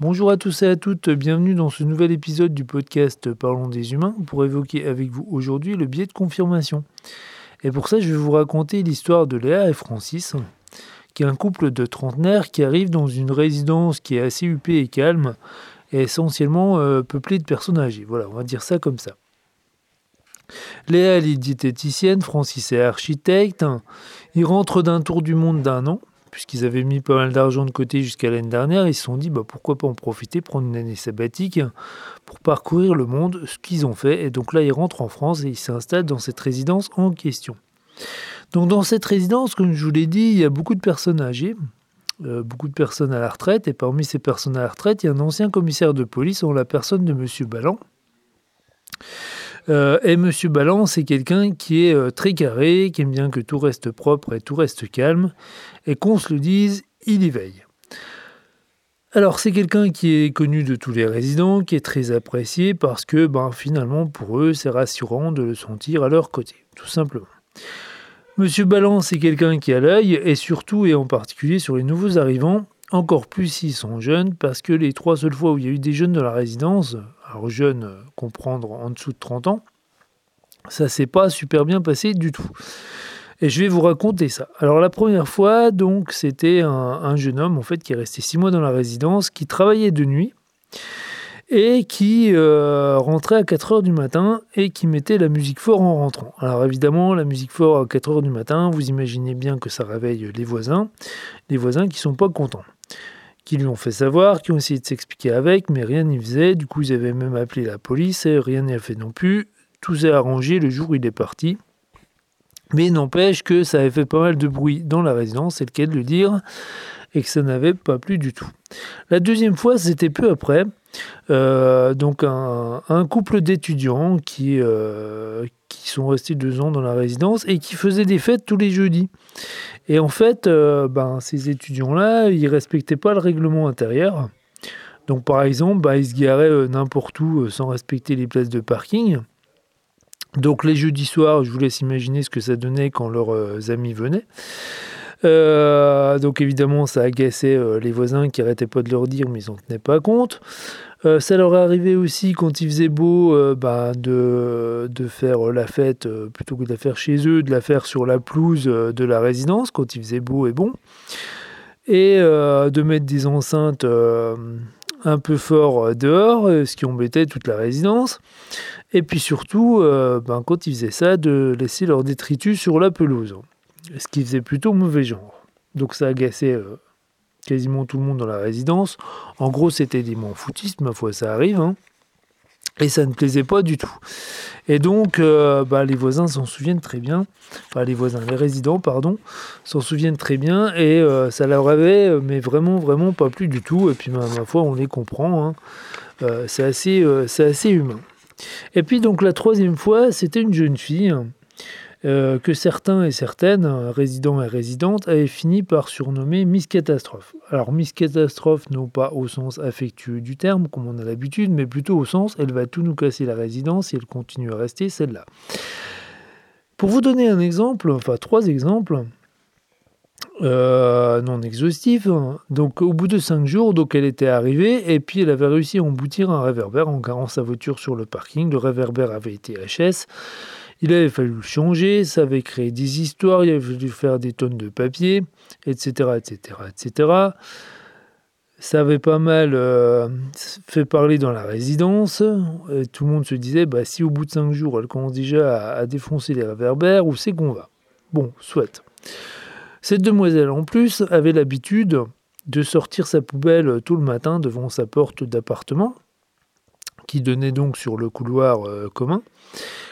Bonjour à tous et à toutes, bienvenue dans ce nouvel épisode du podcast Parlons des humains pour évoquer avec vous aujourd'hui le biais de confirmation. Et pour ça, je vais vous raconter l'histoire de Léa et Francis, qui est un couple de trentenaires qui arrive dans une résidence qui est assez huppée et calme, essentiellement euh, peuplée de personnes âgées. Voilà, on va dire ça comme ça. Léa, elle est diététicienne, Francis est architecte. Ils rentrent d'un tour du monde d'un an, puisqu'ils avaient mis pas mal d'argent de côté jusqu'à l'année dernière. Ils se sont dit, bah, pourquoi pas en profiter, prendre une année sabbatique pour parcourir le monde, ce qu'ils ont fait. Et donc là, ils rentrent en France et ils s'installent dans cette résidence en question. Donc dans cette résidence, comme je vous l'ai dit, il y a beaucoup de personnes âgées, euh, beaucoup de personnes à la retraite, et parmi ces personnes à la retraite, il y a un ancien commissaire de police en la personne de M. Ballan. Euh, et M. Ballan, c'est quelqu'un qui est euh, très carré, qui aime bien que tout reste propre et tout reste calme, et qu'on se le dise, il y veille. Alors c'est quelqu'un qui est connu de tous les résidents, qui est très apprécié parce que ben, finalement pour eux c'est rassurant de le sentir à leur côté, tout simplement. Monsieur Ballan, c'est quelqu'un qui a l'œil, et surtout et en particulier sur les nouveaux arrivants, encore plus s'ils sont jeunes, parce que les trois seules fois où il y a eu des jeunes dans la résidence, alors jeunes, comprendre en dessous de 30 ans, ça s'est pas super bien passé du tout. Et je vais vous raconter ça. Alors la première fois, donc, c'était un, un, jeune homme en fait qui est resté six mois dans la résidence, qui travaillait de nuit et qui euh, rentrait à 4 heures du matin et qui mettait la musique fort en rentrant. Alors évidemment, la musique fort à 4 heures du matin, vous imaginez bien que ça réveille les voisins, les voisins qui sont pas contents, qui lui ont fait savoir, qui ont essayé de s'expliquer avec, mais rien n'y faisait. Du coup, ils avaient même appelé la police et rien n'y a fait non plus. Tout s'est arrangé le jour où il est parti. Mais n'empêche que ça avait fait pas mal de bruit dans la résidence, c'est le cas de le dire, et que ça n'avait pas plu du tout. La deuxième fois, c'était peu après. Euh, donc un, couple d'étudiants qui, euh, sont restés deux ans dans la résidence et qui faisaient des fêtes tous les jeudis. Et en fait, euh, ben, ces étudiants-là, ils respectaient pas le règlement intérieur. Donc par exemple, ben, ils se garaient n'importe où sans respecter les places de parking. Donc les jeudis soirs, je vous laisse imaginer ce que ça donnait quand leurs amis venaient. Euh, donc évidemment, ça agaçait euh, les voisins qui arrêtaient pas de leur dire, mais ils n'en tenaient pas compte. Euh, ça leur arrivé aussi quand il faisait beau bah, de, de, faire la fête plutôt que de la faire chez eux, de la faire sur la pelouse de la résidence quand il faisait beau et bon. Et de mettre des enceintes un peu fort dehors, ce qui embêtait toute la résidence. Et puis surtout, ben, quand ils faisaient ça, de laisser leur détritus sur la pelouse ce qui faisait plutôt mauvais genre. Donc ça agaçait euh, quasiment tout le monde dans la résidence. En gros, c'était des m'en foutistes, ma foi, ça arrive. Hein. Et ça ne plaisait pas du tout. Et donc, euh, bah, les voisins s'en souviennent très bien. Enfin, les voisins, les résidents, pardon, s'en souviennent très bien. Et euh, ça leur avait, mais vraiment, vraiment pas plu du tout. Et puis, ma, foi, on les comprend. Hein. c'est assez, c'est assez humain. Et puis, donc, la troisième fois, c'était une jeune fille euh, que certains et certaines, résidents et résidentes, avaient fini par surnommer Miss Catastrophe. Alors Miss Catastrophe, non pas au sens affectueux du terme, comme on a l'habitude, mais plutôt au sens elle va tout nous casser la résidence et elle continue à rester celle-là. Pour vous donner un exemple, enfin trois exemples, euh, non exhaustifs, donc au bout de cinq jours, donc elle était arrivée et puis elle avait réussi à emboutir un réverbère en garant sa voiture sur le parking. Le réverbère avait été HS. Il avait fallu changer, ça avait créé des histoires, il avait fallu faire des tonnes de papier, etc., etc., etc. Ça avait pas mal euh, fait parler dans la résidence. tout le monde se disait, bah, si au bout de cinq jours, elle commence déjà à, défoncer les réverbères, où c'est qu'on va? Bon, soit. Cette demoiselle, en plus, avait l'habitude de sortir sa poubelle tout le matin devant sa porte d'appartement, qui donnait donc sur le couloir euh, commun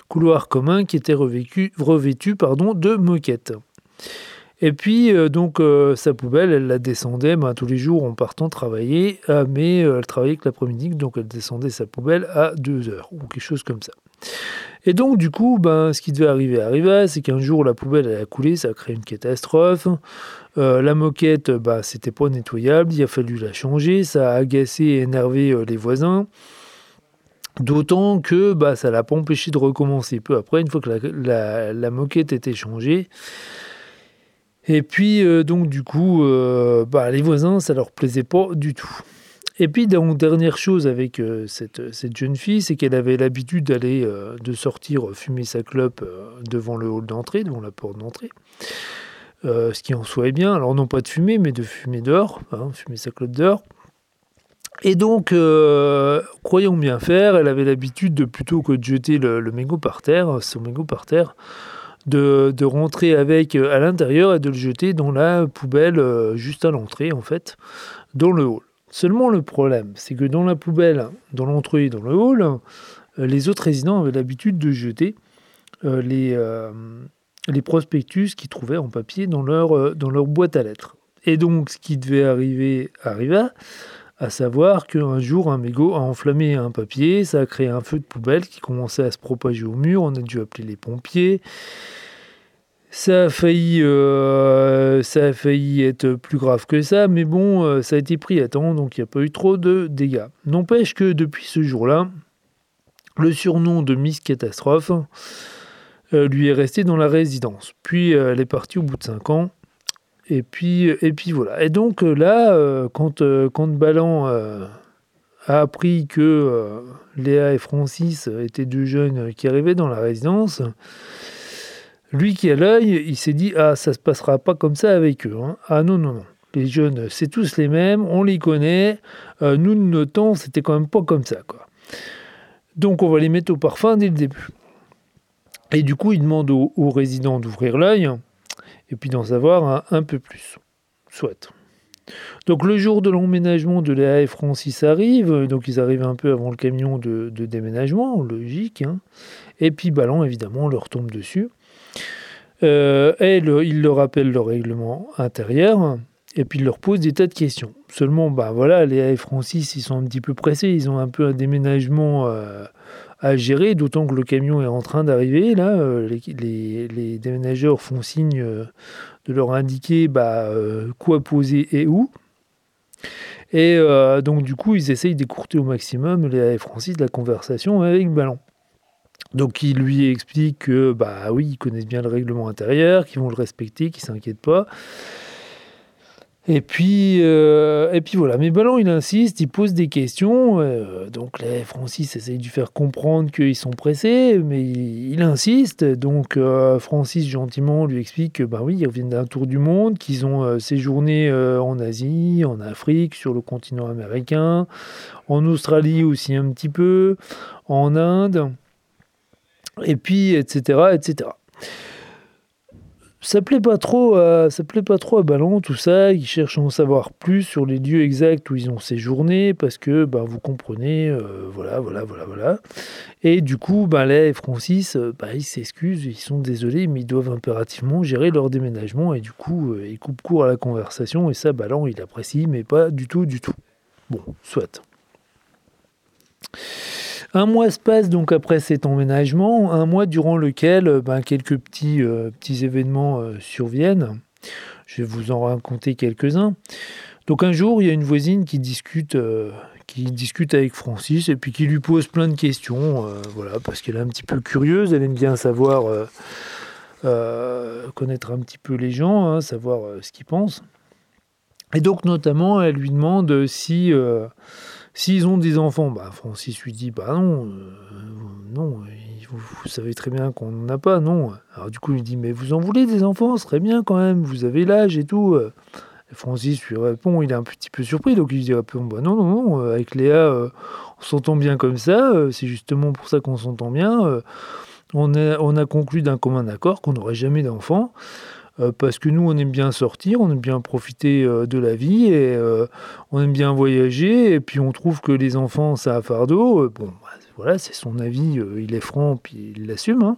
couloir commun qui était revêtu pardon, de moquettes. Et puis, euh, donc, euh, sa poubelle, elle la descendait ben, tous les jours en partant travailler, ah, mais euh, elle travaillait que l'après-midi, donc elle descendait sa poubelle à 2 heures, ou quelque chose comme ça. Et donc, du coup, ben, ce qui devait arriver arriva, c'est qu'un jour, la poubelle, elle a coulé, ça a créé une catastrophe. la moquette, ben, c'était pas nettoyable, il a fallu la changer, ça a agacé et énervé les voisins. D'autant que bah, ça ne l'a pas empêché de recommencer peu après, une fois que la, moquette était changée. Et puis, euh, donc, du coup, euh, bah, les voisins, ça leur plaisait pas du tout. Et puis, dernière chose avec euh, cette, jeune fille, c'est qu'elle avait l'habitude d'aller, de sortir fumer sa clope devant le hall d'entrée, devant la porte d'entrée. ce qui en soit est bien. Alors, non pas de fumer, mais de fumer dehors, hein, fumer sa clope dehors. Et donc, croyons bien faire, elle avait l'habitude de plutôt que de jeter le, mégot par terre, son mégot par terre, de, rentrer avec à l'intérieur et de le jeter dans la poubelle juste à l'entrée, en fait, dans le hall. Seulement le problème, c'est que dans la poubelle, dans l'entrée, dans le hall, euh, les autres résidents avaient l'habitude de jeter euh, les, euh, les prospectus qu'ils trouvaient en papier dans leur, dans leur boîte à lettres. Et donc, ce qui devait arriver arriva, à savoir qu'un jour, un mégot a enflammé un papier, ça a créé un feu de poubelle qui commençait à se propager au mur, on a dû appeler les pompiers. Ça a failli, euh, être plus grave que ça, mais bon, euh, ça a été pris à temps, donc il n'y a pas eu trop de dégâts. N'empêche que depuis ce jour-là, le surnom de Miss Catastrophe euh, lui est resté dans la résidence. Puis elle est partie au bout de 5 ans. Et puis, et puis voilà. Et donc là, quand, quand Ballan a appris que Léa et Francis étaient deux jeunes qui arrivaient dans la résidence, lui qui a l'œil, il s'est dit Ah, ça se passera pas comme ça avec eux. Hein. Ah non, non, non. Les jeunes, c'est tous les mêmes, on les connaît. Euh, nous, de temps, c'était quand même pas comme ça. Quoi. Donc, on va les mettre au parfum dès le début. Et du coup, il demande aux, résidents d'ouvrir l'œil et puis d'en savoir un, peu plus. Soit. Donc le jour de l'emménagement de Léa et Francis arrive, donc ils arrivent un peu avant le camion de, déménagement, logique. Hein. Et puis Ballon, évidemment, leur tombe dessus. Euh, et il leur rappelle le règlement intérieur et puis il leur pose des tas de questions. Seulement, bah voilà, Léa et Francis, ils sont un petit peu pressés, ils ont un peu un déménagement euh, à gérer, d'autant que le camion est en train d'arriver. Là, euh, les, les, déménageurs font signe de leur indiquer bah, quoi poser et où. Et donc, du coup, ils essayent d'écourter au maximum, Léa et Francis, la conversation avec Ballon. Donc il lui explique que bah oui, ils connaissent bien le règlement intérieur, qu'ils vont le respecter, qu'ils s'inquiètent pas. Et puis, euh, et puis voilà, mais Ballon il insiste, il pose des questions. Euh, donc Francis essaye de lui faire comprendre qu'ils sont pressés, mais il, insiste. Donc euh, Francis gentiment lui explique que bah oui, ils reviennent d'un tour du monde, qu'ils ont séjourné en Asie, en Afrique, sur le continent américain, en Australie aussi un petit peu, en Inde et puis etc etc ça plaît pas trop à, ça plaît pas trop à Ballon tout ça. Ils cherchent à en savoir plus sur les lieux exacts où ils ont séjourné parce que ben, vous comprenez euh, voilà voilà voilà voilà. Et du coup ben, et Francis euh, ben, ils s'excusent ils sont désolés mais ils doivent impérativement gérer leur déménagement. Et du coup euh, ils coupent court à la conversation et ça Ballon il apprécie mais pas du tout du tout. Bon soit un mois se passe donc après cet emménagement, un mois durant lequel euh, ben, quelques petits, euh, petits événements euh, surviennent. Je vais vous en raconter quelques-uns. Donc un jour, il y a une voisine qui discute, qui discute avec Francis et puis qui lui pose plein de questions, voilà, parce qu'elle est un petit peu curieuse, elle aime bien savoir, connaître un petit peu les gens, hein, savoir ce qu'ils pensent. Et donc notamment, elle lui demande si S'ils ont des enfants, bah, Francis lui dit Bah non, euh, non, vous, savez très bien qu'on n'en a pas, non. Alors du coup, il dit Mais vous en voulez des enfants Ce serait bien quand même, vous avez l'âge et tout. Francis lui répond Il est un petit peu surpris, donc il dit bah, Non, non, non, euh, avec Léa, euh, on s'entend bien comme ça, c'est justement pour ça qu'on s'entend bien. on, a, on a conclu d'un commun accord qu'on n'aurait jamais d'enfants. Euh, parce que nous, on aime bien sortir, on aime bien profiter euh, de la vie, et euh, on aime bien voyager, et puis on trouve que les enfants, ça a fardeau. bon, bah, voilà, c'est son avis, il est franc, puis il l'assume. Hein.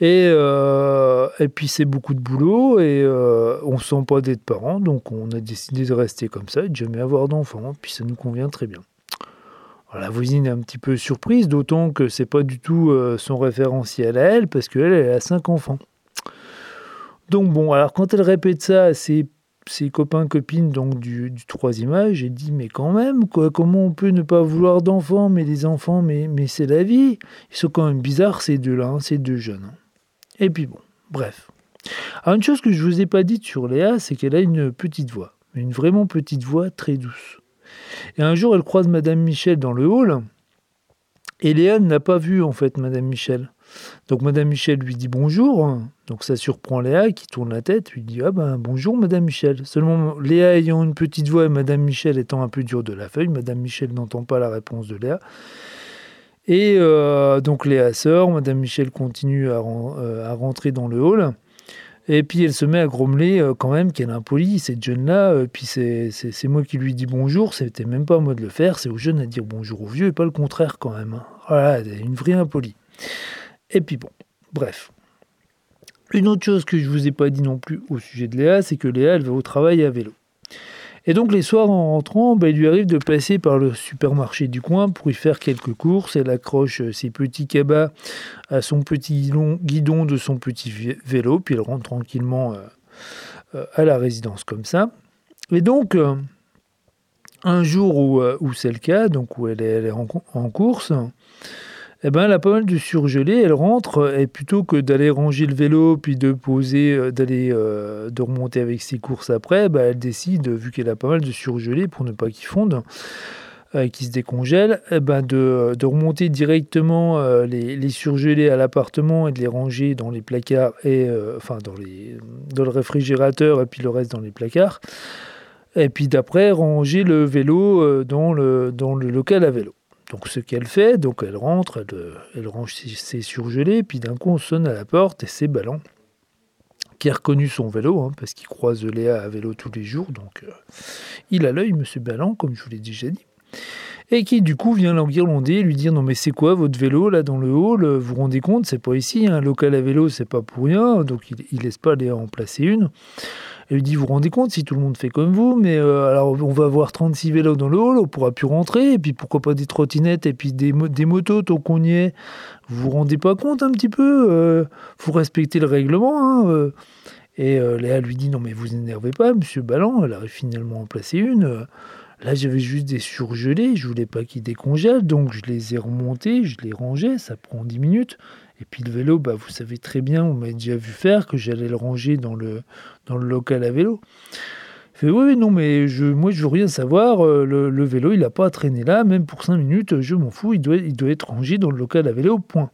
Et, et, puis c'est beaucoup de boulot et on ne sent pas d'être parent, donc on a décidé de rester comme ça et de jamais avoir d'enfants. Puis ça nous convient très bien. la voisine est un petit peu surprise, d'autant que c'est pas du tout son référentiel à elle, parce qu'elle elle a cinq enfants. Donc bon, alors quand elle répète ça à ses, copains, copines donc du, troisième âge, j'ai dit mais quand même, quoi, comment on peut ne pas vouloir d'enfants, mais les enfants, mais, c'est la vie. Ils sont quand même bizarres ces deux-là, hein, ces deux jeunes. Et puis bon, bref. Alors une chose que je vous ai pas dite sur Léa, c'est qu'elle a une petite voix, une vraiment petite voix très douce. Et un jour, elle croise Madame Michel dans le hall, et Léa n'a pas vu en fait Madame Michel. Donc Madame Michel lui dit bonjour. Donc ça surprend Léa qui tourne la tête, lui dit ah ben bonjour Madame Michel. Seulement Léa ayant une petite voix et Madame Michel étant un peu dur de la feuille, Madame Michel n'entend pas la réponse de Léa. Et euh, donc Léa sort, Madame Michel continue à, euh, rentrer dans le hall. Et puis elle se met à grommeler euh, quand même qu'elle est impolie, cette jeune-là. puis c'est moi qui lui dis bonjour, c'était même pas à moi de le faire, c'est aux jeunes à dire bonjour aux vieux et pas le contraire quand même. Voilà, une vraie impolie. Et puis bon, bref. Une autre chose que je ne vous ai pas dit non plus au sujet de Léa, c'est que Léa, elle va au travail à vélo. Et donc les soirs en rentrant, ben, il lui arrive de passer par le supermarché du coin pour y faire quelques courses. Elle accroche ses petits cabas à son petit guidon de son petit vélo, puis elle rentre tranquillement euh, euh, à la résidence comme ça. Et donc, euh, un jour où, c'est le cas, donc où elle est, en course, eh ben, elle a pas mal de surgelé. Elle rentre et plutôt que d'aller ranger le vélo puis de poser, euh, d'aller euh, de remonter avec ses courses après, ben, elle décide, vu qu'elle a pas mal de surgelé pour ne pas qu'il fonde, euh, se décongèle, eh ben, de, remonter directement les, surgelés à l'appartement et de les ranger dans les placards et enfin dans, les, dans le réfrigérateur et puis le reste dans les placards. Et puis d'après ranger le vélo dans le local à vélo. Donc ce qu'elle fait, donc elle rentre, elle, range ses, surgelés, puis d'un coup on sonne à la porte et c'est Ballon qui a reconnu son vélo, hein, parce qu'il croise Léa à vélo tous les jours, donc euh, il a l'œil, Monsieur Ballon, comme je vous l'ai déjà dit, et qui du coup vient l'enguirlander, lui dire non mais c'est quoi votre vélo là dans le hall, vous vous rendez compte, c'est pas ici, un local à vélo c'est pas pour rien, donc il, il laisse pas Léa en placer une. Elle lui dit, vous vous rendez compte si tout le monde fait comme vous, mais euh, alors on va avoir 36 vélos dans le hall, on pourra plus rentrer, et puis pourquoi pas des trottinettes, et puis des, motos tant qu'on y est. Vous vous rendez pas compte un petit peu euh, Faut respecter le règlement. Hein, euh. Et Léa lui dit, non mais vous énervez pas, monsieur Ballan, elle arrive finalement en placer une. Là, j'avais juste des surgelés, je voulais pas qu'ils décongèlent, donc je les ai remontés, je les rangeais, ça prend 10 minutes. Et puis le vélo, bah, vous savez très bien, on m'a déjà vu faire que j'allais le ranger dans le, local à vélo. Il fait oui, non, mais je, moi je veux rien savoir, euh, le, vélo il n'a pas à traîner là, même pour 5 minutes, je m'en fous, il doit, être rangé dans le local à vélo, point.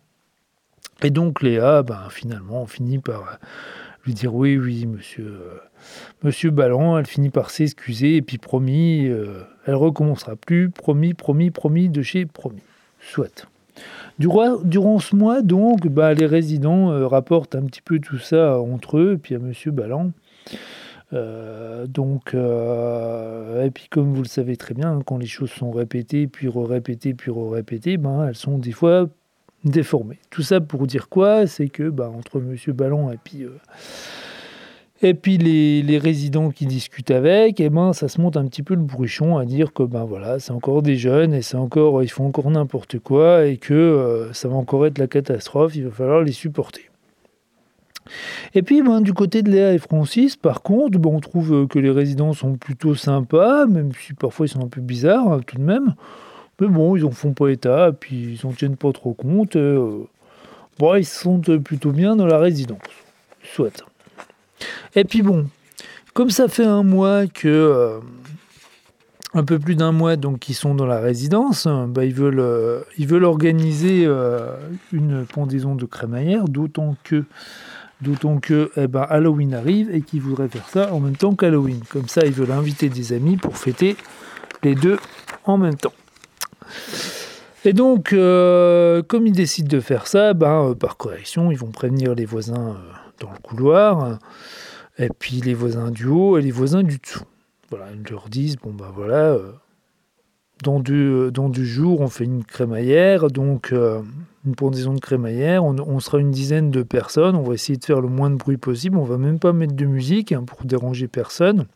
Et donc Léa, ben, finalement, on finit par lui dire oui, oui, monsieur, euh, monsieur Ballon, elle finit par s'excuser, et puis promis, euh, elle recommencera plus, promis, promis, promis, de chez promis. Soit. Durant, ce mois, donc, bah, les résidents euh, rapportent un petit peu tout ça entre eux, et puis à M. Ballan. Euh, donc, euh, et puis comme vous le savez très bien, quand les choses sont répétées, puis répétées, puis répétées, ben, elles sont des fois déformées. Tout ça pour dire quoi? C'est que bah, entre M. Ballon et puis et puis les, résidents qui discutent avec, eh ben, ça se monte un petit peu le bruchon à dire que ben voilà, c'est encore des jeunes et c'est encore, ils font encore n'importe quoi et que euh, ça va encore être la catastrophe, il va falloir les supporter. Et puis ben, du côté de Léa et Francis, par contre, ben, on trouve que les résidents sont plutôt sympas, même si parfois ils sont un peu bizarres hein, tout de même. Mais bon, ils en font pas état, puis ils n'en tiennent pas trop compte. Euh, bon, ils sont plutôt bien dans la résidence. Soit. Et puis bon, comme ça fait un mois que... Euh, un peu plus d'un mois donc qu'ils sont dans la résidence, bah, ils, veulent, euh, ils organiser euh, une pendaison de crémaillère, d'autant que, d'autant que eh ben, Halloween arrive et qu'ils voudraient faire ça en même temps qu'Halloween. Comme ça, ils veulent inviter des amis pour fêter les deux en même temps. Et donc, comme ils décident de faire ça, ben, par correction, ils vont prévenir les voisins dans le couloir et puis les voisins du haut et les voisins du dessous. Voilà, ils leur disent bon ben voilà, euh, dans, deux, dans deux jours on fait une crémaillère, donc euh, une pendaison de crémaillère, on, sera une dizaine de personnes, on va essayer de faire le moins de bruit possible, on va même pas mettre de musique hein, pour déranger personne.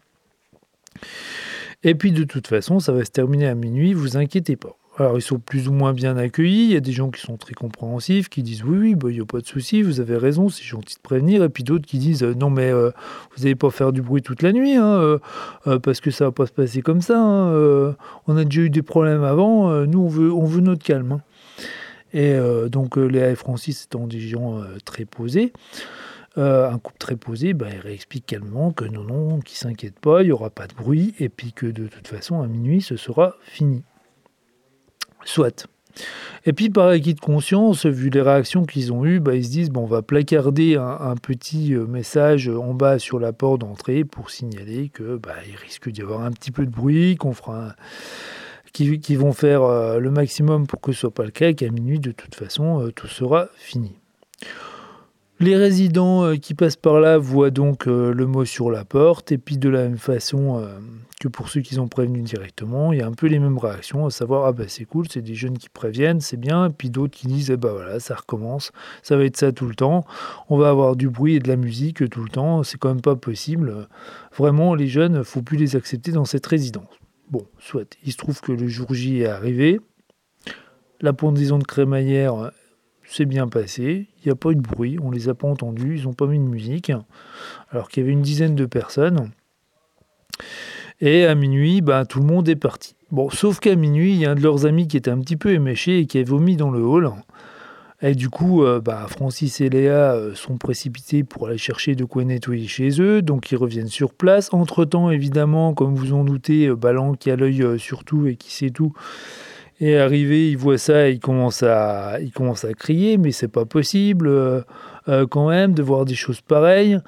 Et puis de toute façon, ça va se terminer à minuit, vous inquiétez pas. Alors, ils sont plus ou moins bien accueillis. Il y a des gens qui sont très compréhensifs, qui disent oui, oui, bah, il n'y a pas de souci, vous avez raison, c'est gentil de prévenir. Et puis d'autres qui disent euh, non, mais euh, vous n'allez pas faire du bruit toute la nuit, hein, euh, parce que ça ne va pas se passer comme ça. Hein, on a déjà eu des problèmes avant, nous, on veut, on notre calme. Hein. Et donc, Léa et Francis étant des gens très posés. un couple très posé, bah, il réexplique calmement que non, non, qu'il s'inquiète pas, il n'y aura pas de bruit, et puis que de toute façon, à minuit, ce sera fini. Soit. Et puis par acquis de conscience, vu les réactions qu'ils ont eues, bah, ils se disent on va placarder un, petit euh, message en bas sur la porte d'entrée pour signaler que bah, risque d'y avoir un petit peu de bruit, qu'on vont faire euh, le maximum pour que ce soit pas le cas, qu'à minuit de toute façon euh, tout sera fini. Les résidents euh, qui passent par là voient donc euh, le mot sur la porte, et puis de la même façon euh, que pour ceux qui sont prévenus directement, il y a un peu les mêmes réactions, à savoir ah bah c'est cool, c'est des jeunes qui préviennent, c'est bien, puis d'autres qui disent eh bah voilà, ça recommence, ça va être ça tout le temps, on va avoir du bruit et de la musique tout le temps, c'est quand même pas possible. Vraiment, les jeunes, faut plus les accepter dans cette résidence. Bon, soit. Il se trouve que le jour J est arrivé, la pendaison de crémaillère c'est bien passé, il n'y a pas eu de bruit, on les a pas entendus, ils n'ont pas mis de musique, alors qu'il y avait une dizaine de personnes. Et à minuit, bah, tout le monde est parti. Bon, sauf qu'à minuit, il y a un de leurs amis qui était un petit peu éméché et qui a vomi dans le hall. Et du coup, euh, bah, Francis et Léa euh, sont précipités pour aller chercher de quoi nettoyer chez eux, donc ils reviennent sur place. Entre-temps, évidemment, comme vous en doutez, euh, Balan qui a l'œil sur tout et qui sait tout, et arrivé, il voit ça, il commence à, il commence à crier, mais c'est pas possible euh, euh, quand même de voir des choses pareilles.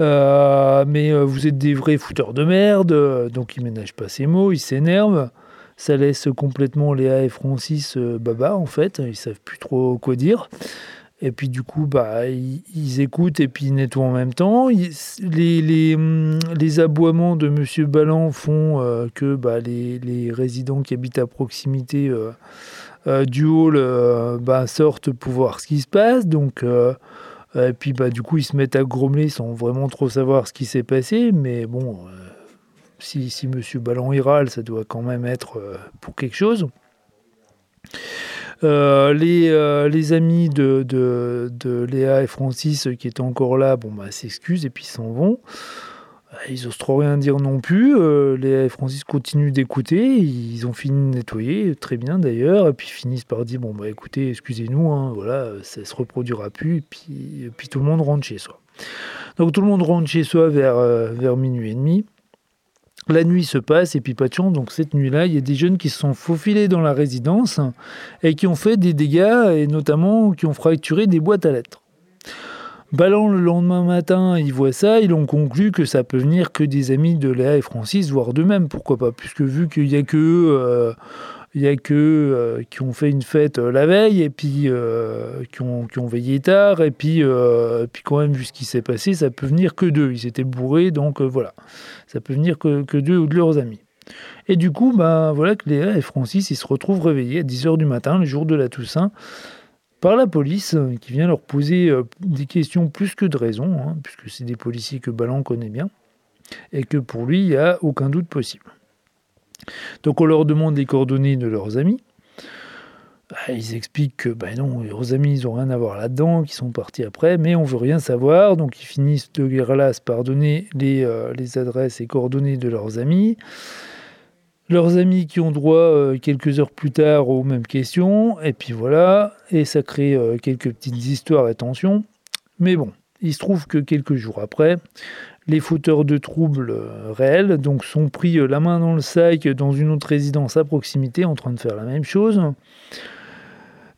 Euh, mais vous êtes des vrais fouteurs de merde, donc il ménage pas ses mots, il s'énerve. Ça laisse complètement Léa et Francis baba en fait, ils savent plus trop quoi dire. Et puis du coup, bah, ils, écoutent et puis ils nettoient en même temps. les, les, hum, les, aboiements de Monsieur Ballan font euh, que bah, les, les, résidents qui habitent à proximité euh, euh, du hall bah, sortent pour voir ce qui se passe. Donc, et puis bah, du coup, ils se mettent à grommeler sans vraiment trop savoir ce qui s'est passé. Mais bon, si, si Monsieur Ballon y râle, ça doit quand même être pour quelque chose. Euh, les, euh, les, amis de, de, Léa et Francis qui étaient encore là, bon, bah, s'excusent et puis s'en vont. Euh, ils n'osent trop rien dire non plus. Léa et Francis continuent d'écouter. Ils ont fini de nettoyer, très bien d'ailleurs. Et puis finissent par dire Bon, bah écoutez, excusez-nous, hein, voilà, ça se reproduira plus. Et puis, puis tout le monde rentre chez soi. Donc tout le monde rentre chez soi vers, vers minuit et demi. La nuit se passe et puis pas donc cette nuit-là, il y a des jeunes qui se sont faufilés dans la résidence et qui ont fait des dégâts et notamment qui ont fracturé des boîtes à lettres. Ballant le lendemain matin, ils voient ça, ils ont conclu que ça peut venir que des amis de Léa et Francis, voire d'eux-mêmes, pourquoi pas, puisque vu qu'il n'y a que y a que euh, qui ont fait une fête euh, la veille et puis euh, qui, ont, veillé tard et puis, puis quand même vu ce qui s'est passé, ça peut venir que d'eux. Ils étaient bourrés, donc voilà, ça peut venir que, que d'eux ou de leurs amis. Et du coup, bah, voilà que Léa et Francis ils se retrouvent réveillés à 10h du matin, le jour de la Toussaint, par la police qui vient leur poser des questions plus que de raison, hein, puisque c'est des policiers que Ballon connaît bien, et que pour lui, il n'y a aucun doute possible. Donc on leur demande les coordonnées de leurs amis. Bah, ils expliquent que ben non, leurs amis, ils n'ont rien à voir là-dedans, qu'ils sont partis après, mais on veut rien savoir. Donc ils finissent de guerre par donner les, euh, les, adresses et coordonnées de leurs amis. Leurs amis qui ont droit euh, quelques heures plus tard aux mêmes questions, et puis voilà, et ça crée euh, quelques petites histoires et tensions. Mais bon, il se trouve que quelques jours après, les fauteurs de troubles euh, réels donc, sont pris la main dans le sac dans une autre résidence à proximité en train de faire la même chose.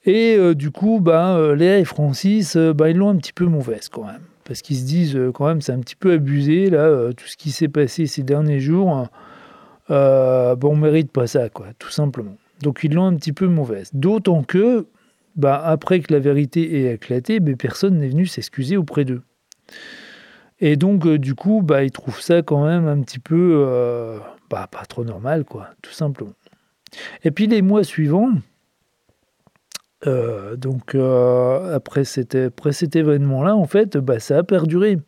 Et du coup, bah, Léa et Francis, bah, ils l'ont un petit peu mauvaise quand même. Parce qu'ils se disent quand même c'est un petit peu abusé, là, tout ce qui s'est passé ces derniers jours. Bon, on mérite pas ça, quoi, tout simplement. Donc ils l'ont un petit peu mauvaise. D'autant que, bah, après que la vérité ait éclaté, bah, personne n'est venu s'excuser auprès d'eux. Et donc, euh, du coup, bah, ils trouvent ça quand même un petit peu euh, bah, pas trop normal, quoi, tout simplement. Et puis les mois suivants, euh, donc après, cet, après cet événement-là, en fait, bah, ça a perduré.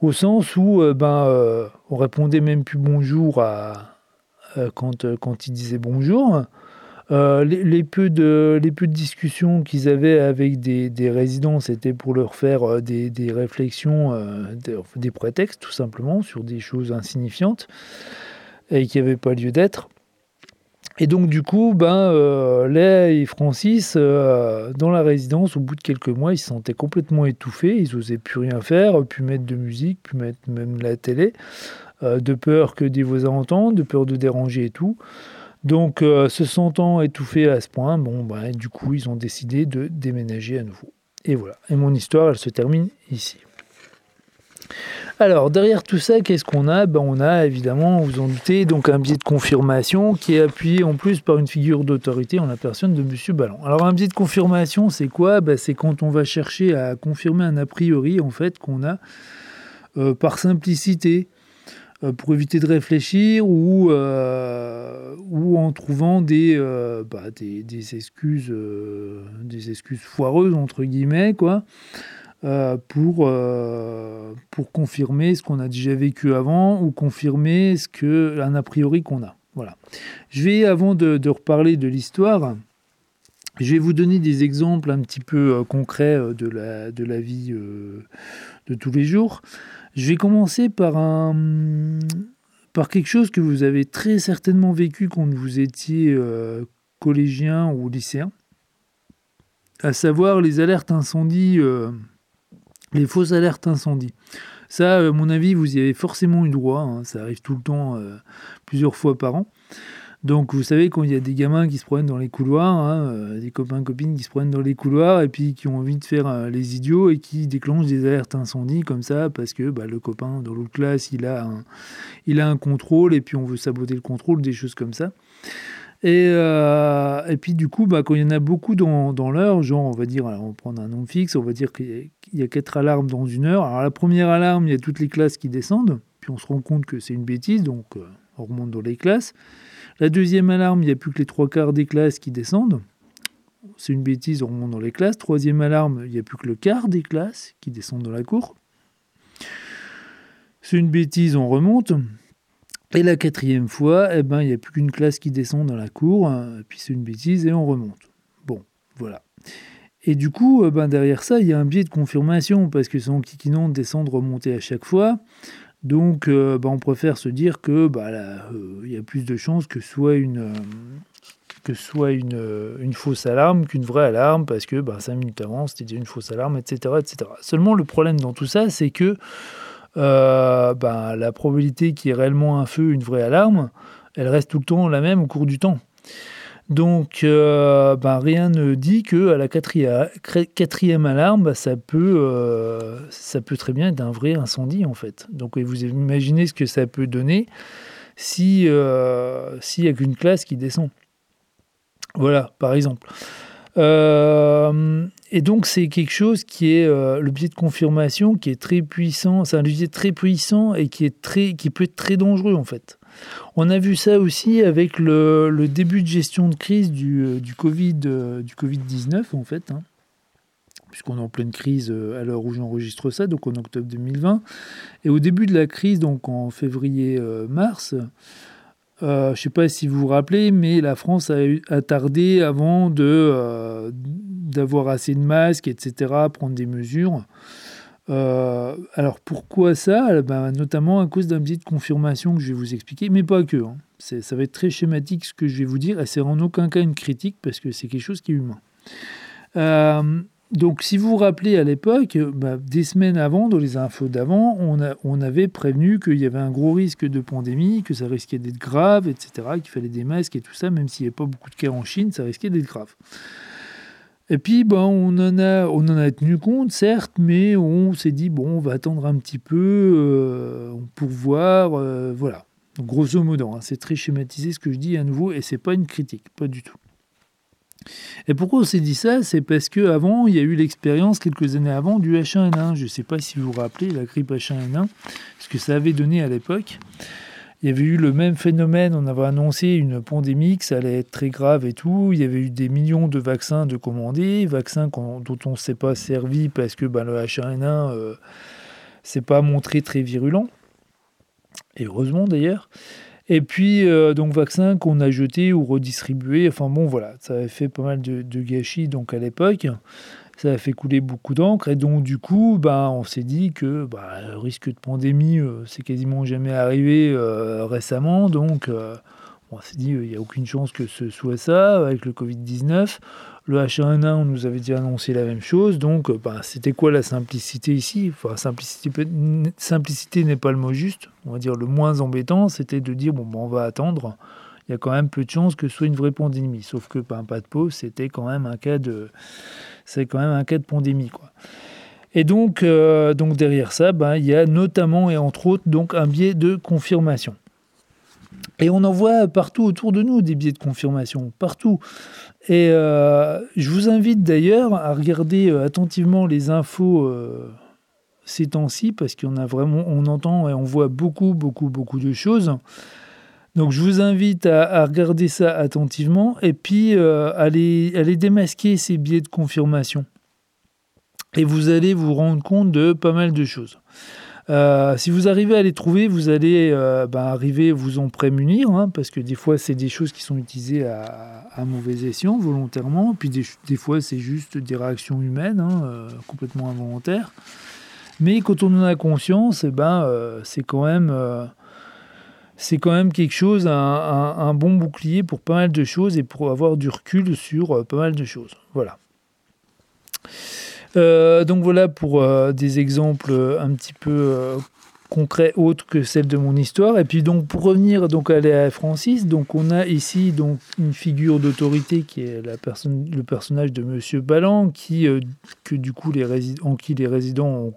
Au sens où ben, on répondait même plus bonjour à, quand, quand ils disaient bonjour. Euh, les, peu de, discussions qu'ils avaient avec des, résidents, c'était pour leur faire euh, des, réflexions, euh, des, prétextes tout simplement, sur des choses insignifiantes et qui n'avaient pas lieu d'être. Et donc, du coup, ben, euh, Léa et Francis, euh, dans la résidence, au bout de quelques mois, ils se sentaient complètement étouffés. Ils n'osaient plus rien faire, plus mettre de musique, plus mettre même la télé, euh, de peur que des voisins entendent, de peur de déranger et tout. Donc, se sentant étouffés à ce point, bon, ben, du coup, ils ont décidé de déménager à nouveau. Et voilà. Et mon histoire, elle se termine ici. Alors, derrière tout ça, qu'est-ce qu'on a? Ben, On a évidemment, vous en doutez, donc un biais de confirmation qui est appuyé en plus par une figure d'autorité en la personne de M. Ballon. Alors, un biais de confirmation, c'est quoi? Ben, C'est quand on va chercher à confirmer un a priori, en fait, qu'on a euh, par simplicité, euh, pour éviter de réfléchir ou, euh, en trouvant des, bah, excuses, des excuses foireuses, entre guillemets, quoi. Euh, pour, euh, pour confirmer ce qu'on a déjà vécu avant ou confirmer ce que, un a priori qu'on a. Voilà. Je vais, avant de, reparler de l'histoire, je vais vous donner des exemples un petit peu euh, concrets de la, de la vie de tous les jours. Je vais commencer par, un, par quelque chose que vous avez très certainement vécu quand vous étiez collégien ou lycéen, à savoir les alertes incendies les fausses alertes incendie. Ça, à mon avis, vous y avez forcément eu droit. Hein. Ça arrive tout le temps, euh, plusieurs fois par an. Donc, vous savez, quand il y a des gamins qui se prennent dans les couloirs, hein, euh, des copains, copines qui se prennent dans les couloirs et puis qui ont envie de faire euh, les idiots et qui déclenchent des alertes incendies comme ça parce que bah, le copain dans l'autre classe, il a, il a un contrôle et puis on veut saboter le contrôle, des choses comme ça. Et, euh, et puis du coup, bah, quand il y en a beaucoup dans, l'heure, genre on va dire, on prendre un nombre fixe, on va dire qu'il y a quatre alarmes dans une heure. Alors la première alarme, il y a toutes les classes qui descendent, puis on se rend compte que c'est une bêtise, donc euh, on remonte dans les classes. La deuxième alarme, il n'y a plus que les trois quarts des classes qui descendent. C'est une bêtise, on remonte dans les classes. Troisième alarme, il n'y a plus que le quart des classes qui descendent dans la cour. C'est une bêtise, on remonte. Et la quatrième fois, eh ben, il n'y a plus qu'une classe qui descend dans la cour, hein, puis c'est une bêtise et on remonte. Bon, voilà. Et du coup, eh ben, derrière ça, il y a un biais de confirmation, parce que c'est en kikinant de descendre, remonter à chaque fois. Donc, euh, ben, on préfère se dire que bah, euh, il y a plus de chances que soit une, euh, que soit une, fausse alarme qu'une vraie alarme, parce que bah, cinq minutes avant, c'était une fausse alarme, etc., etc. Seulement, le problème dans tout ça, c'est que euh, ben, la probabilité qu'il y ait réellement un feu, une vraie alarme, elle reste tout le temps la même au cours du temps. Donc, euh, ben, rien ne dit que à la quatrième, alarme, ben, ça, peut, euh, ça peut très bien être un vrai incendie en fait. Donc, vous imaginez ce que ça peut donner si s'il n'y a qu'une classe qui descend. Voilà, par exemple. Euh, et donc c'est quelque chose qui est euh, le biais de confirmation qui est très puissant, c'est un levier très puissant et qui, est très, qui peut être très dangereux en fait. On a vu ça aussi avec le, début de gestion de crise du, euh, du Covid, du Covid-19 en fait. Hein, puisqu'on est en pleine crise à l'heure où j'enregistre ça, donc en octobre 2020. Et au début de la crise, donc en février-mars, euh, je ne sais pas si vous vous rappelez, mais la France a, tardé avant euh, d'avoir assez de masques, etc., prendre des mesures. Euh, alors pourquoi ça? Ben, Notamment à cause d'un biais de confirmation que je vais vous expliquer, mais pas que. Hein. ça va être très schématique ce que je vais vous dire, et c'est en aucun cas une critique parce que c'est quelque chose qui est humain. Donc, si vous vous rappelez à l'époque, bah, des semaines avant, dans les infos d'avant, on, avait prévenu qu'il y avait un gros risque de pandémie, que ça risquait d'être grave, etc., qu'il fallait des masques et tout ça, même s'il n'y avait pas beaucoup de cas en Chine, ça risquait d'être grave. Et puis, bon, on, en a, on en a tenu compte, certes, mais on s'est dit, bon, on va attendre un petit peu euh, pour voir, euh, voilà. grosso modo, hein, c'est très schématisé ce que je dis à nouveau, et c'est pas une critique, pas du tout. Et pourquoi on s'est dit ça? C'est parce qu'avant, il y a eu l'expérience quelques années avant du H1N1. Je ne sais pas si vous vous rappelez la grippe H1N1, ce que ça avait donné à l'époque. Il y avait eu le même phénomène, on avait annoncé une pandémie, que ça allait être très grave et tout. Il y avait eu des millions de vaccins de commandés, vaccins dont on ne s'est pas servi parce que ben, le H1N1 euh, s'est pas montré très virulent. Et heureusement d'ailleurs. Et puis, euh, donc, vaccin qu'on a jeté ou redistribué. Enfin, bon, voilà, ça avait fait pas mal de, gâchis donc à l'époque. Ça a fait couler beaucoup d'encre. Et donc, du coup, ben, on s'est dit que bah, le risque de pandémie, euh, c'est quasiment jamais arrivé euh, récemment. Donc, on s'est dit, il n'y a aucune chance que ce soit ça avec le Covid-19. Le H1N1, on nous avait dit annoncer la même chose. Donc, bah, c'était quoi la simplicité ici? Simplicité, n'est pas le mot juste. On va dire le moins embêtant, c'était de dire, bon, bah, on va attendre il y a quand même peu de chances que ce soit une vraie pandémie. Sauf que ben, pas de peau, c'était quand même un cas de, c'est quand même un cas de pandémie. Et donc, euh, donc derrière ça, ben, il y a notamment et entre autres donc un biais de confirmation. Et on en voit partout autour de nous des biais de confirmation, partout. Et euh, je vous invite d'ailleurs à regarder euh, attentivement les infos ces temps-ci, parce qu'on a vraiment, on entend et on voit beaucoup, beaucoup, beaucoup de choses. Donc je vous invite à, regarder ça attentivement et puis euh, à, démasquer ces biais de confirmation. Et vous allez vous rendre compte de pas mal de choses. Euh, si vous arrivez à les trouver, vous allez euh, bah, arriver à vous en prémunir, hein, parce que des fois, c'est des choses qui sont utilisées à, mauvais escient, volontairement, puis des, fois, c'est juste des réactions humaines, hein, complètement involontaires. Mais quand on en a conscience, eh ben, c'est quand même c'est quand même quelque chose, un, bon bouclier pour pas mal de choses et pour avoir du recul sur euh, pas mal de choses. Voilà. Euh, donc voilà pour euh, des exemples un petit peu concret autre que celle de mon histoire. Et puis donc pour revenir donc à Léa Francis, donc on a ici donc une figure d'autorité qui est la personne, le personnage de Monsieur Ballan, qui euh, que du coup les en qui les résidents ont,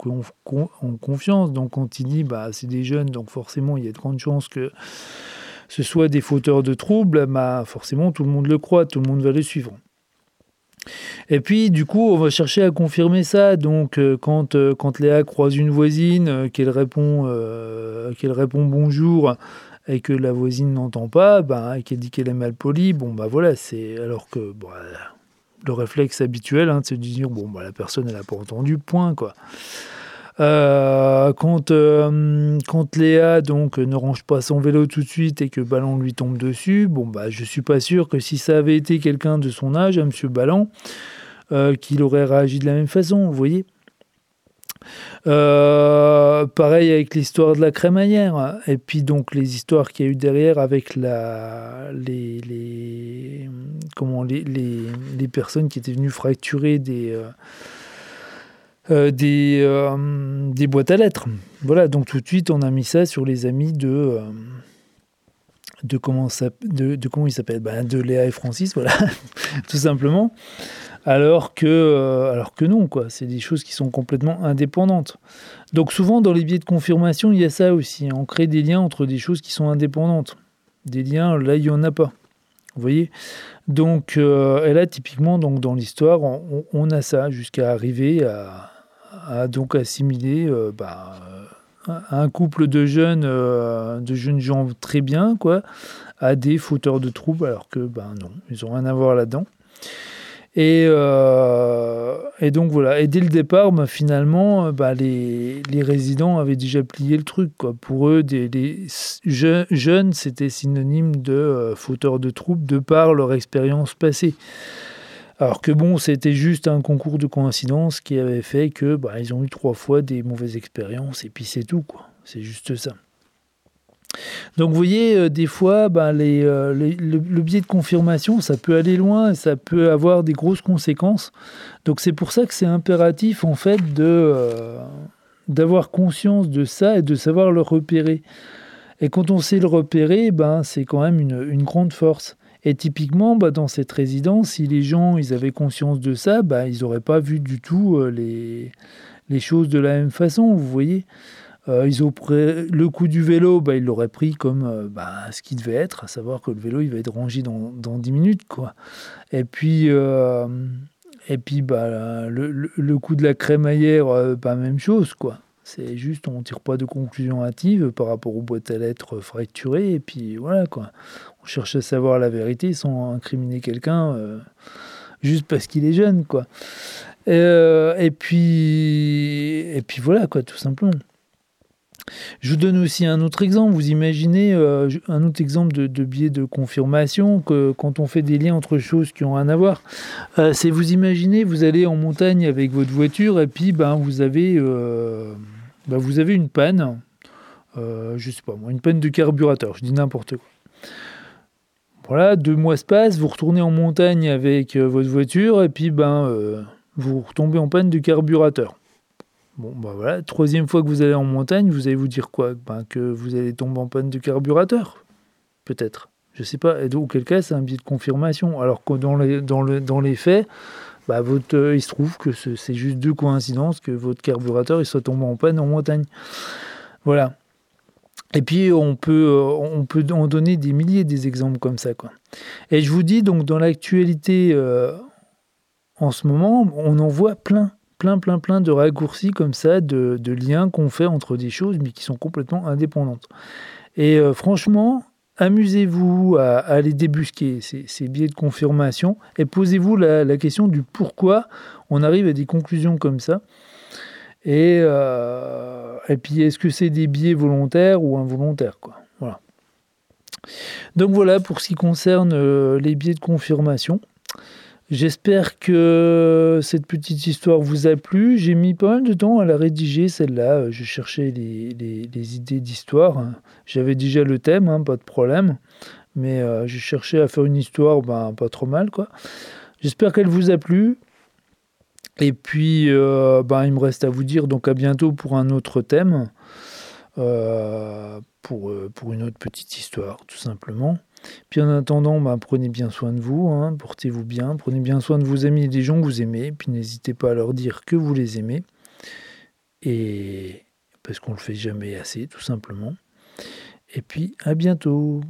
ont, confiance. Donc quand il dit bah c'est des jeunes, donc forcément il y a de grandes chances que ce soit des fauteurs de troubles, bah forcément tout le monde le croit, tout le monde va le suivre. Et puis, du coup, on va chercher à confirmer ça. Donc, euh, quand, euh, quand Léa croise une voisine, euh, qu'elle répond, bonjour et que la voisine n'entend pas, bah, qu'elle dit qu'elle est mal polie, bon, bah voilà, c'est. Alors que bah, le réflexe habituel, hein, c'est de dire, bon, bah, la personne, elle n'a pas entendu, point, quoi. Euh, quand, euh, quand Léa donc ne range pas son vélo tout de suite et que Ballon lui tombe dessus, bon bah je suis pas sûr que si ça avait été quelqu'un de son âge, M. Monsieur Ballon, euh, qu'il aurait réagi de la même façon, vous voyez. pareil avec l'histoire de la crémaillère et puis donc les histoires qu'il y a eu derrière avec la, les, les comment les, les, les, personnes qui étaient venues fracturer des des, euh, des boîtes à lettres. Voilà, donc tout de suite, on a mis ça sur les amis de. Euh, de comment, ça, de, de comment il s'appelle ben, De Léa et Francis, voilà, tout simplement. Alors que, alors que non, quoi. C'est des choses qui sont complètement indépendantes. Donc souvent, dans les biais de confirmation, il y a ça aussi. Hein. On crée des liens entre des choses qui sont indépendantes. Des liens, là, il n'y en a pas. Vous voyez? Donc, et là, typiquement, donc, dans l'histoire, on, a ça jusqu'à arriver à, a donc assimilé euh, bah, un couple de jeunes, euh, de jeunes gens très bien, quoi, à des fauteurs de troubles, alors que ben non, ils n'ont rien à voir là-dedans. Et, euh, et, donc voilà. Et dès le départ, bah, finalement, bah, les, les, résidents avaient déjà plié le truc. Quoi. Pour eux, des, des jeunes, c'était synonyme de fauteurs de troubles de par leur expérience passée. Alors que bon, c'était juste un concours de coïncidence qui avait fait que bah, ils ont eu trois fois des mauvaises expériences et puis c'est tout quoi. C'est juste ça. Donc vous voyez, euh, des fois, bah, euh, le, biais de confirmation, ça peut aller loin, ça peut avoir des grosses conséquences. Donc c'est pour ça que c'est impératif en fait de euh, d'avoir conscience de ça et de savoir le repérer. Et quand on sait le repérer, ben, c'est quand même une grande force. Et typiquement, bah, dans cette résidence, si les gens ils avaient conscience de ça, bah, ils n'auraient pas vu du tout euh, les, les choses de la même façon, vous voyez. Euh, ils le coup du vélo, bah, ils l'auraient pris comme euh, bah, ce qu'il devait être, à savoir que le vélo il va être rangé dans, dans 10 minutes. Quoi. Et puis, et puis bah, le, le, coup de la crémaillère, pas même chose. quoi. C'est juste, on ne tire pas de conclusion hâtive par rapport aux boîtes à lettres fracturées, et puis voilà quoi on cherche à savoir la vérité sans incriminer quelqu'un euh, juste parce qu'il est jeune, quoi. Euh, et puis, et puis voilà, quoi, tout simplement. Je vous donne aussi un autre exemple. Vous imaginez euh, un autre exemple de, biais de confirmation que quand on fait des liens entre choses qui ont rien à voir. c'est vous imaginez, vous allez en montagne avec votre voiture et puis ben vous avez ben, vous avez une panne. je sais pas moi, une panne de carburateur. Je dis n'importe quoi. Voilà, deux mois se passent, vous retournez en montagne avec votre voiture et puis ben vous retombez en panne de carburateur. Bon, ben voilà, troisième fois que vous allez en montagne, vous allez vous dire quoi? Ben, Que vous allez tomber en panne de carburateur? Peut-être. Je sais pas. Et auquel cas, c'est un biais de confirmation. Alors que dans les, dans le, dans les faits, bah, euh, il se trouve que c'est juste deux coïncidences que votre carburateur il soit tombé en panne en montagne. Voilà. Et puis on peut, euh, on peut en donner des milliers des exemples comme ça. Quoi. Et je vous dis donc dans l'actualité euh, en ce moment, on en voit plein, plein, plein, plein de raccourcis comme ça, de, liens qu'on fait entre des choses mais qui sont complètement indépendantes. Et franchement, amusez-vous à, les débusquer, ces, biais de confirmation, et posez-vous la, question du pourquoi on arrive à des conclusions comme ça. Et, euh, et puis, est-ce que c'est des biais volontaires ou involontaires quoi? Donc voilà pour ce qui concerne euh, les biais de confirmation. J'espère que cette petite histoire vous a plu. J'ai mis pas mal de temps à la rédiger, celle-là. Je cherchais les, idées d'histoire. J'avais déjà le thème, hein, pas de problème. Mais euh, j'ai cherché à faire une histoire ben, pas trop mal. J'espère qu'elle vous a plu. Et puis, euh, ben, il me reste à vous dire donc à bientôt pour un autre thème. Euh, pour, pour une autre petite histoire, tout simplement. Puis en attendant, bah, prenez bien soin de vous, hein, portez-vous bien, prenez bien soin de vos amis et des gens que vous aimez, puis n'hésitez pas à leur dire que vous les aimez. Et parce qu'on le fait jamais assez, tout simplement. Et puis à bientôt.